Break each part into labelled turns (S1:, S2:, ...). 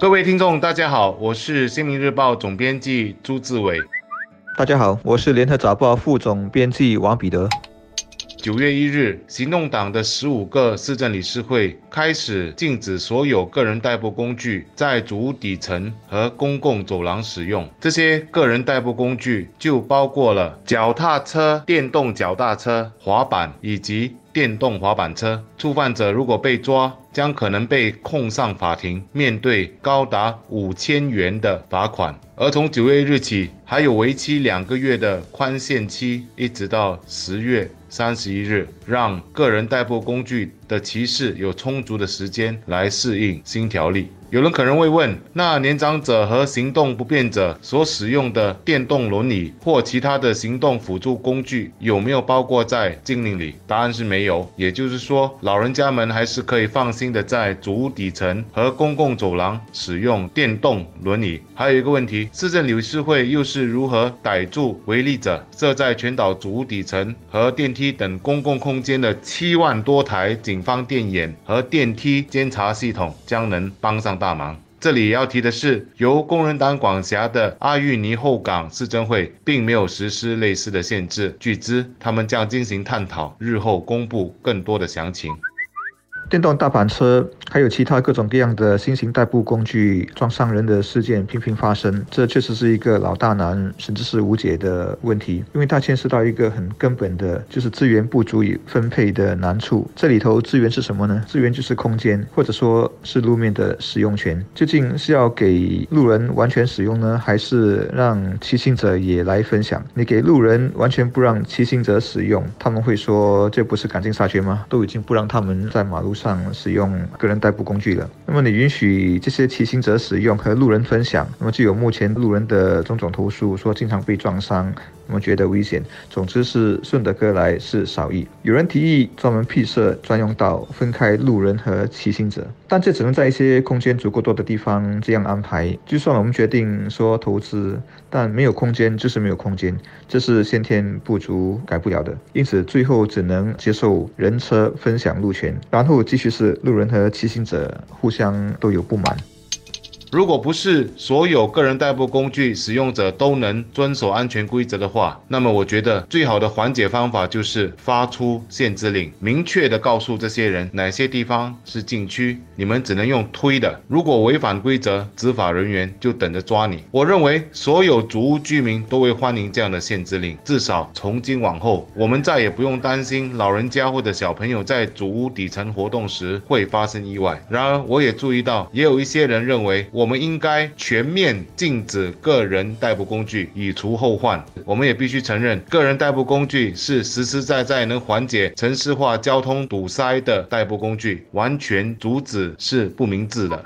S1: 各位听众，大家好，我是新民日报总编辑朱志伟。
S2: 大家好，我是联合早报副总编辑王彼得。
S1: 九月一日，行动党的十五个市政理事会开始禁止所有个人代步工具在主屋底层和公共走廊使用。这些个人代步工具就包括了脚踏车、电动脚踏车、滑板以及电动滑板车。触犯者如果被抓，将可能被控上法庭，面对高达五千元的罚款。而从九月日起，还有为期两个月的宽限期，一直到十月三十一日，让个人代步工具的骑士有充足的时间来适应新条例。有人可能会问，那年长者和行动不便者所使用的电动轮椅或其他的行动辅助工具有没有包括在禁令里？答案是没有。也就是说，老人家们还是可以放心的在主屋底层和公共走廊使用电动轮椅。还有一个问题，市政理事会又是如何逮住违例者？设在全岛主屋底层和电梯等公共空间的七万多台警方电眼和电梯监察系统将能帮上。大忙。这里要提的是，由工人党管辖的阿育尼后港市政会并没有实施类似的限制。据知，他们将进行探讨，日后公布更多的详情。
S2: 电动大板车还有其他各种各样的新型代步工具撞伤人的事件频频发生，这确实是一个老大难甚至是无解的问题，因为它牵涉到一个很根本的，就是资源不足以分配的难处。这里头资源是什么呢？资源就是空间，或者说是路面的使用权。究竟是要给路人完全使用呢，还是让骑行者也来分享？你给路人完全不让骑行者使用，他们会说这不是赶尽杀绝吗？都已经不让他们在马路。上使用个人代步工具了，那么你允许这些骑行者使用和路人分享，那么就有目前路人的种种投诉，说经常被撞伤。我们觉得危险。总之是顺德哥来是少意。有人提议专门辟设专用道，分开路人和骑行者，但这只能在一些空间足够多的地方这样安排。就算我们决定说投资，但没有空间就是没有空间，这是先天不足改不了的。因此最后只能接受人车分享路权，然后继续是路人和骑行者互相都有不满。
S1: 如果不是所有个人代步工具使用者都能遵守安全规则的话，那么我觉得最好的缓解方法就是发出限制令，明确的告诉这些人哪些地方是禁区，你们只能用推的。如果违反规则，执法人员就等着抓你。我认为所有主屋居民都会欢迎这样的限制令，至少从今往后，我们再也不用担心老人家或者小朋友在主屋底层活动时会发生意外。然而，我也注意到，也有一些人认为。我们应该全面禁止个人代步工具，以除后患。我们也必须承认，个人代步工具是实实在在能缓解城市化交通堵塞的代步工具，完全阻止是不明智的。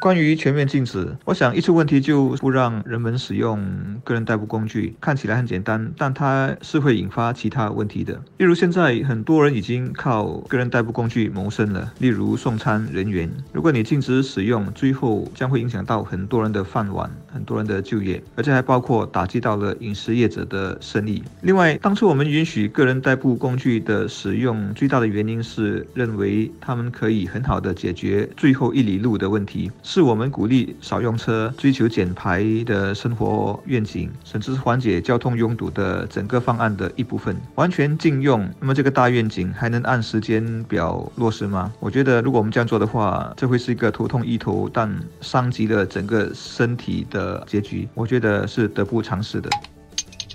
S2: 关于全面禁止，我想一出问题就不让人们使用个人代步工具，看起来很简单，但它是会引发其他问题的。例如现在很多人已经靠个人代步工具谋生了，例如送餐人员。如果你禁止使用，最后将会影响到很多人的饭碗，很多人的就业，而且还包括打击到了饮食业者的生意。另外，当初我们允许个人代步工具的使用，最大的原因是认为他们可以很好的解决最后一里路的问题。是我们鼓励少用车、追求减排的生活愿景，甚至是缓解交通拥堵的整个方案的一部分。完全禁用，那么这个大愿景还能按时间表落实吗？我觉得，如果我们这样做的话，这会是一个头痛医头，但伤及了整个身体的结局。我觉得是得不偿失的。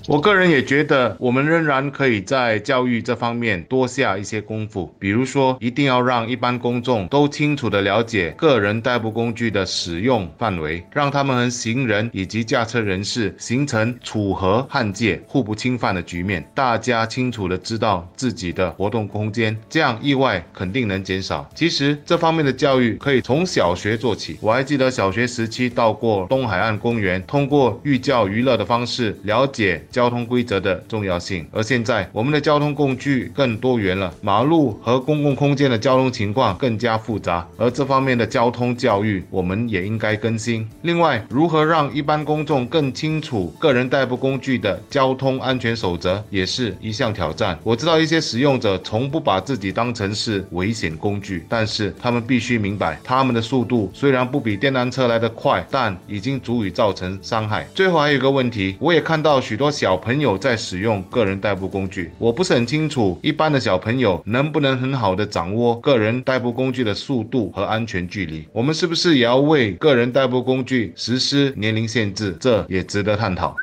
S1: 我个人也觉得，我们仍然可以在教育这方面多下一些功夫。比如说，一定要让一般公众都清楚地了解个人代步工具的使用范围，让他们和行人以及驾车人士形成楚河汉界、互不侵犯的局面。大家清楚地知道自己的活动空间，这样意外肯定能减少。其实，这方面的教育可以从小学做起。我还记得小学时期到过东海岸公园，通过寓教于乐的方式了解。交通规则的重要性。而现在，我们的交通工具更多元了，马路和公共空间的交通情况更加复杂，而这方面的交通教育，我们也应该更新。另外，如何让一般公众更清楚个人代步工具的交通安全守则，也是一项挑战。我知道一些使用者从不把自己当成是危险工具，但是他们必须明白，他们的速度虽然不比电单车来得快，但已经足以造成伤害。最后还有一个问题，我也看到许多小朋友在使用个人代步工具，我不是很清楚一般的小朋友能不能很好的掌握个人代步工具的速度和安全距离。我们是不是也要为个人代步工具实施年龄限制？这也值得探讨。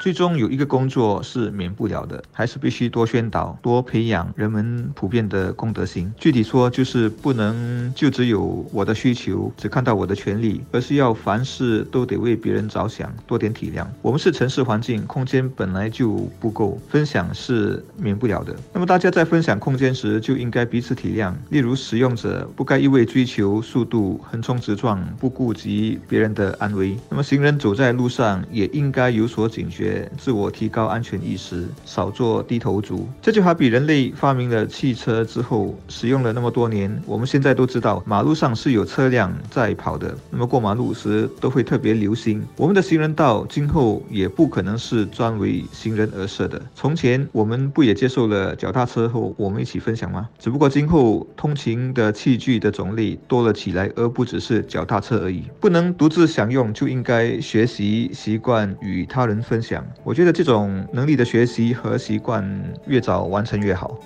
S2: 最终有一个工作是免不了的，还是必须多宣导、多培养人们普遍的公德心。具体说，就是不能就只有我的需求，只看到我的权利，而是要凡事都得为别人着想，多点体谅。我们是城市环境，空间本来就不够，分享是免不了的。那么大家在分享空间时，就应该彼此体谅。例如，使用者不该一味追求速度，横冲直撞，不顾及别人的安危。那么行人走在路上，也应该有所警觉自我提高安全意识，少做低头族。这就好比人类发明了汽车之后，使用了那么多年，我们现在都知道马路上是有车辆在跑的。那么过马路时都会特别留心。我们的行人道今后也不可能是专为行人而设的。从前我们不也接受了脚踏车后我们一起分享吗？只不过今后通勤的器具的种类多了起来，而不只是脚踏车而已。不能独自享用，就应该学习习惯与他人分享。我觉得这种能力的学习和习惯越早完成越好。